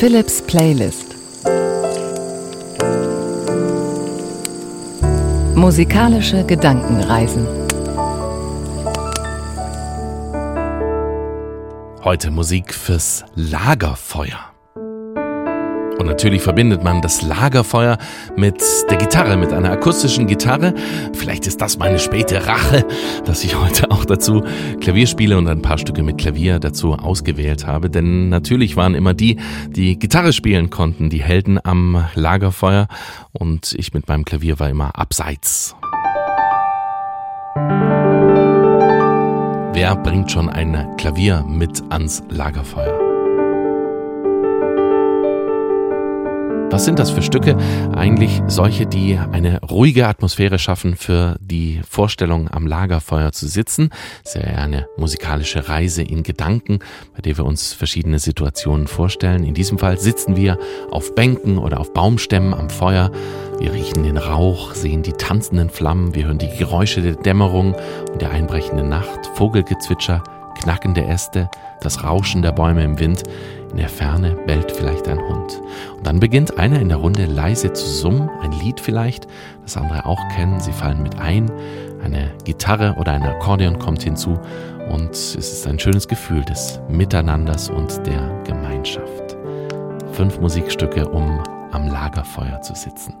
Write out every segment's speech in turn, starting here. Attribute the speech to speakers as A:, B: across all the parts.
A: Philips Playlist Musikalische Gedankenreisen
B: Heute Musik fürs Lagerfeuer. Und natürlich verbindet man das Lagerfeuer mit der Gitarre, mit einer akustischen Gitarre. Vielleicht ist das meine späte Rache, dass ich heute auch dazu Klavier spiele und ein paar Stücke mit Klavier dazu ausgewählt habe. Denn natürlich waren immer die, die Gitarre spielen konnten, die Helden am Lagerfeuer. Und ich mit meinem Klavier war immer abseits. Wer bringt schon ein Klavier mit ans Lagerfeuer? Was sind das für Stücke? Eigentlich solche, die eine ruhige Atmosphäre schaffen für die Vorstellung am Lagerfeuer zu sitzen. Sehr eine musikalische Reise in Gedanken, bei der wir uns verschiedene Situationen vorstellen. In diesem Fall sitzen wir auf Bänken oder auf Baumstämmen am Feuer. Wir riechen den Rauch, sehen die tanzenden Flammen, wir hören die Geräusche der Dämmerung und der einbrechenden Nacht, Vogelgezwitscher, knackende Äste, das Rauschen der Bäume im Wind. In der Ferne bellt vielleicht ein Hund. Und dann beginnt einer in der Runde leise zu summen, ein Lied vielleicht, das andere auch kennen. Sie fallen mit ein. Eine Gitarre oder ein Akkordeon kommt hinzu und es ist ein schönes Gefühl des Miteinanders und der Gemeinschaft. Fünf Musikstücke, um am Lagerfeuer zu sitzen.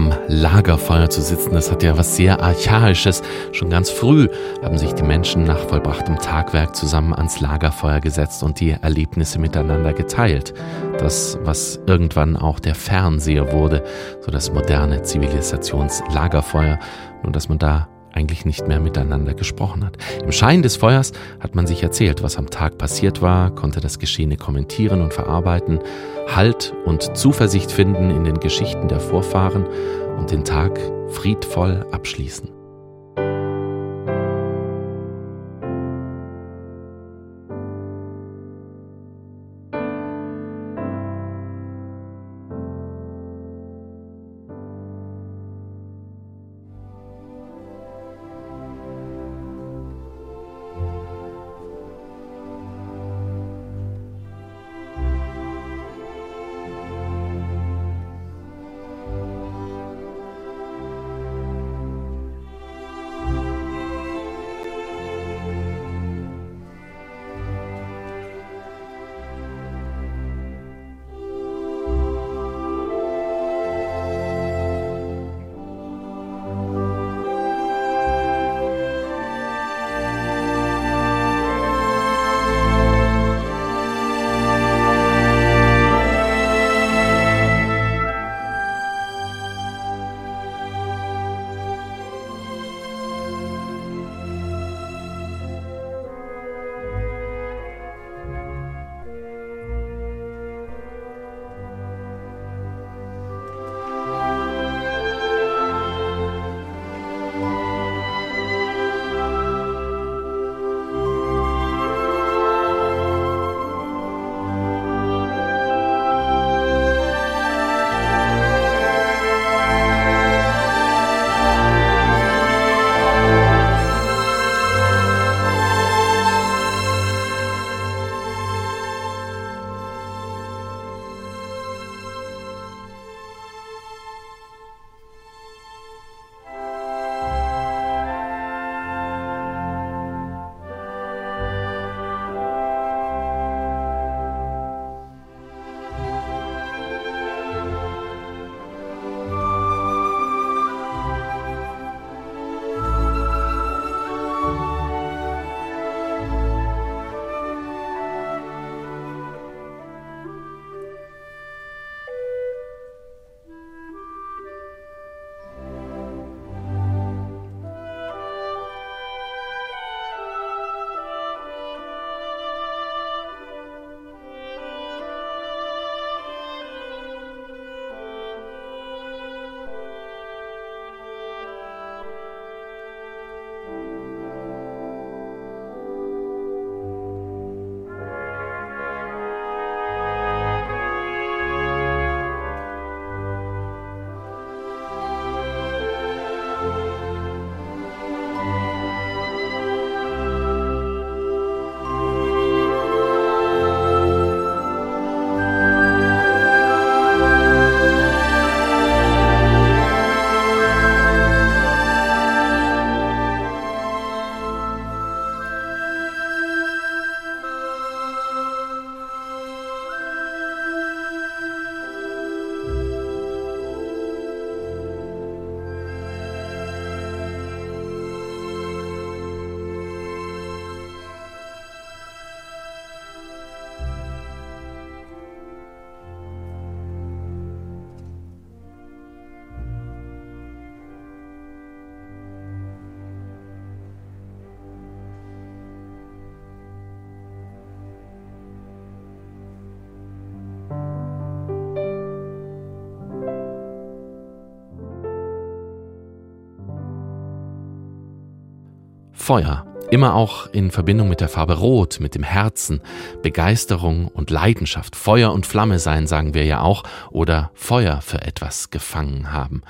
B: Am Lagerfeuer zu sitzen, das hat ja was sehr Archaisches. Schon ganz früh haben sich die Menschen nach vollbrachtem Tagwerk zusammen ans Lagerfeuer gesetzt und die Erlebnisse miteinander geteilt. Das, was irgendwann auch der Fernseher wurde, so das moderne Zivilisationslagerfeuer, nur dass man da eigentlich nicht mehr miteinander gesprochen hat. Im Schein des Feuers hat man sich erzählt, was am Tag passiert war, konnte das Geschehene kommentieren und verarbeiten, Halt und Zuversicht finden in den Geschichten der Vorfahren und den Tag friedvoll abschließen. Feuer, immer auch in Verbindung mit der Farbe Rot, mit dem Herzen, Begeisterung und Leidenschaft, Feuer und Flamme sein, sagen wir ja auch, oder Feuer für etwas gefangen haben.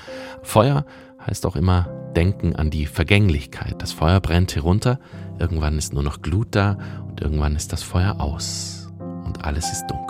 B: Feuer heißt auch immer Denken an die Vergänglichkeit. Das Feuer brennt herunter, irgendwann ist nur noch Glut da und irgendwann ist das Feuer aus und alles ist dunkel.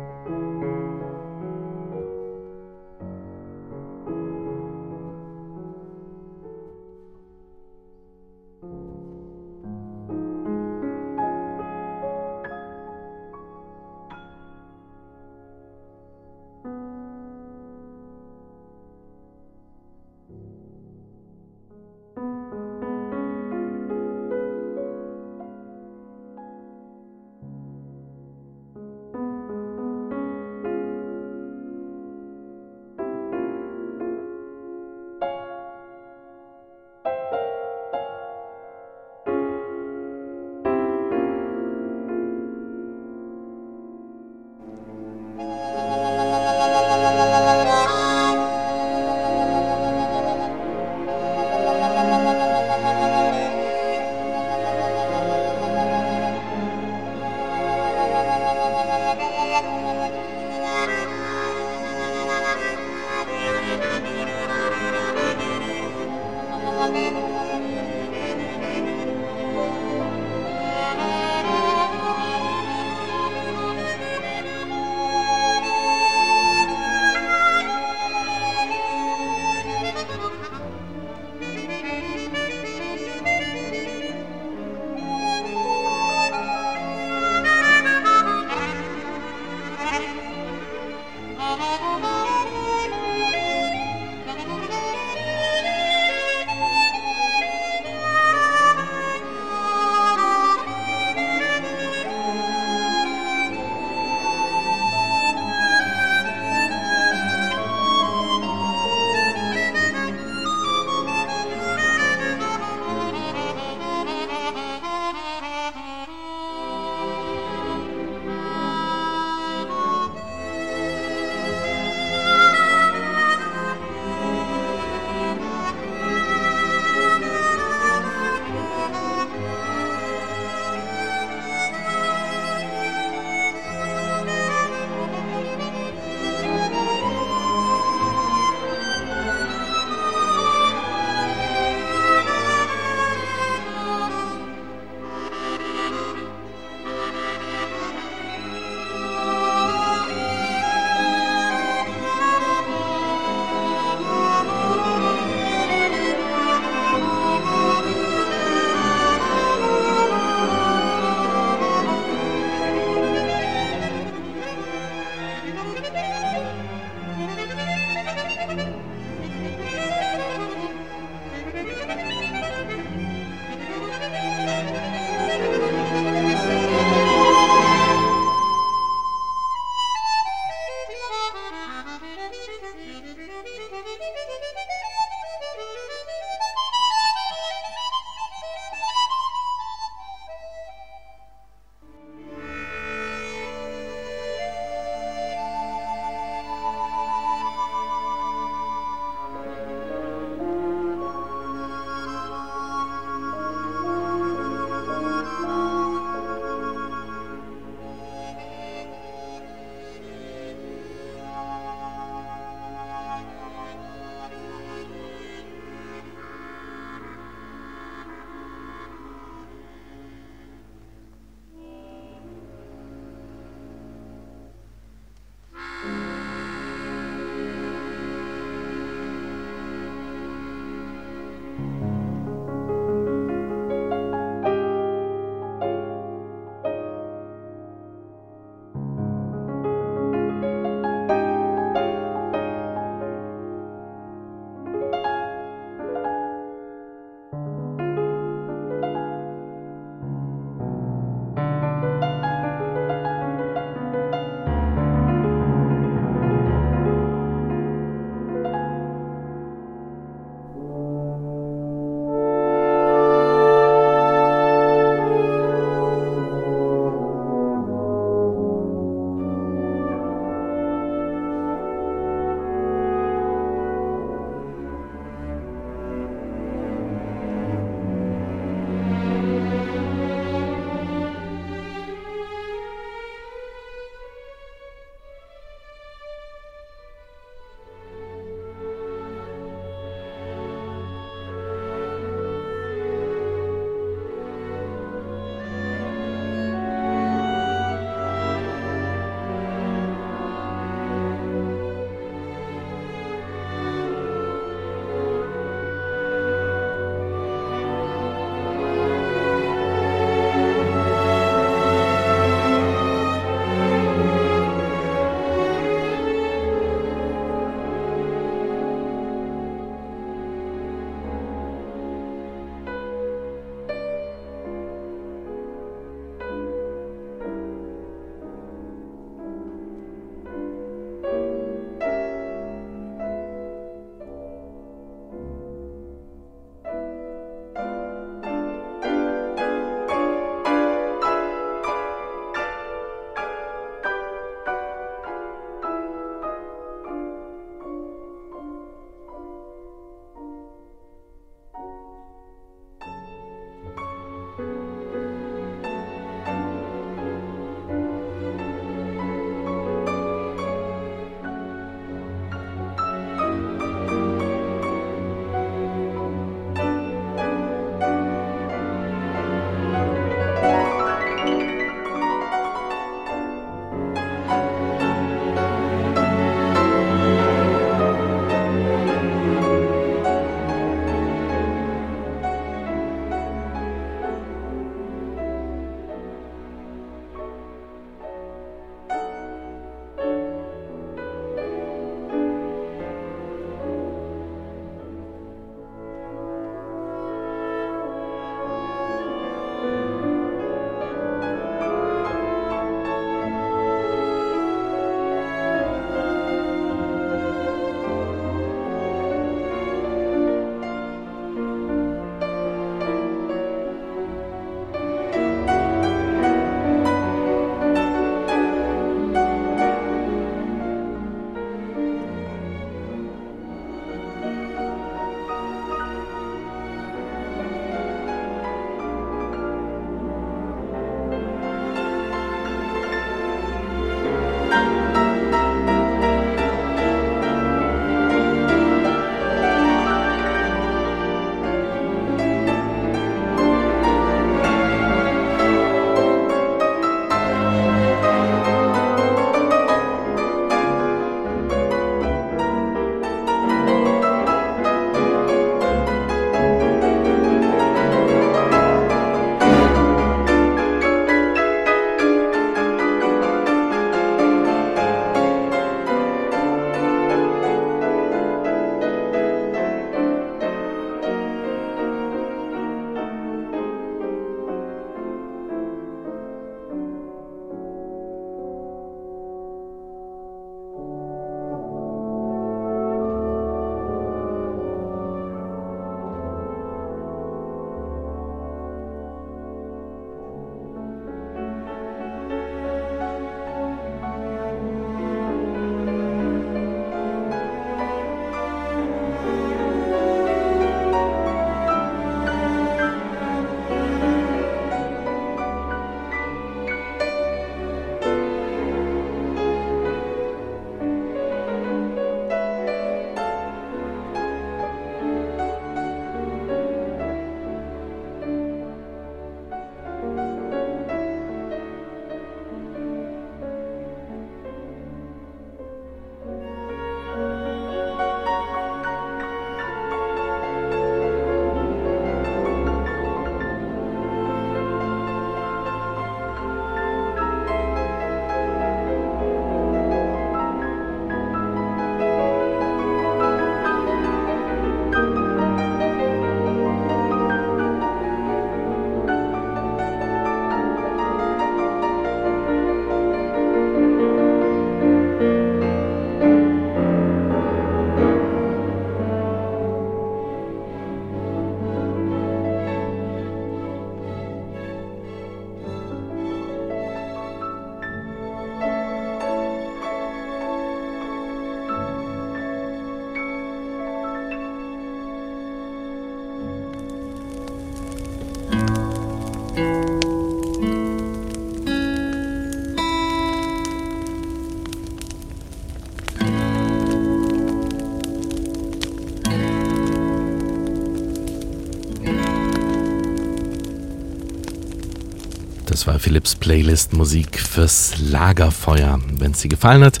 B: Das war Philips Playlist Musik fürs Lagerfeuer. Wenn es dir gefallen hat,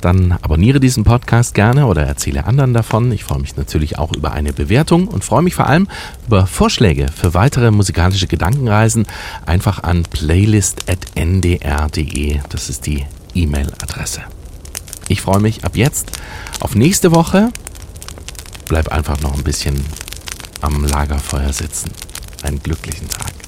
B: dann abonniere diesen Podcast gerne oder erzähle anderen davon. Ich freue mich natürlich auch über eine Bewertung und freue mich vor allem über Vorschläge für weitere musikalische Gedankenreisen. Einfach an playlist.ndr.de. Das ist die E-Mail-Adresse. Ich freue mich ab jetzt auf nächste Woche. Bleib einfach noch ein bisschen am Lagerfeuer sitzen. Einen glücklichen Tag.